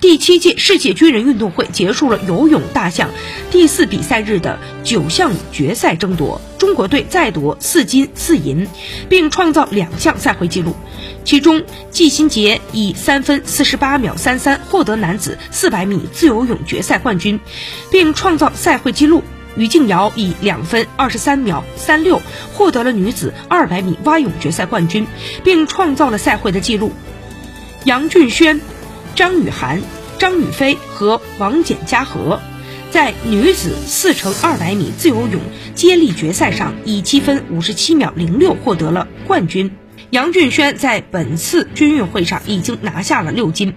第七届世界军人运动会结束了游泳大项第四比赛日的九项决赛争夺，中国队再夺四金四银，并创造两项赛会纪录。其中，季新杰以三分四十八秒三三获得男子四百米自由泳决赛冠军，并创造赛会纪录。于静瑶以两分二十三秒三六获得了女子二百米蛙泳决赛冠军，并创造了赛会的纪录。杨俊轩。张雨涵、张雨霏和王简嘉禾在女子四乘二百米自由泳接力决赛上以七分五十七秒零六获得了冠军。杨俊轩在本次军运会上已经拿下了六金。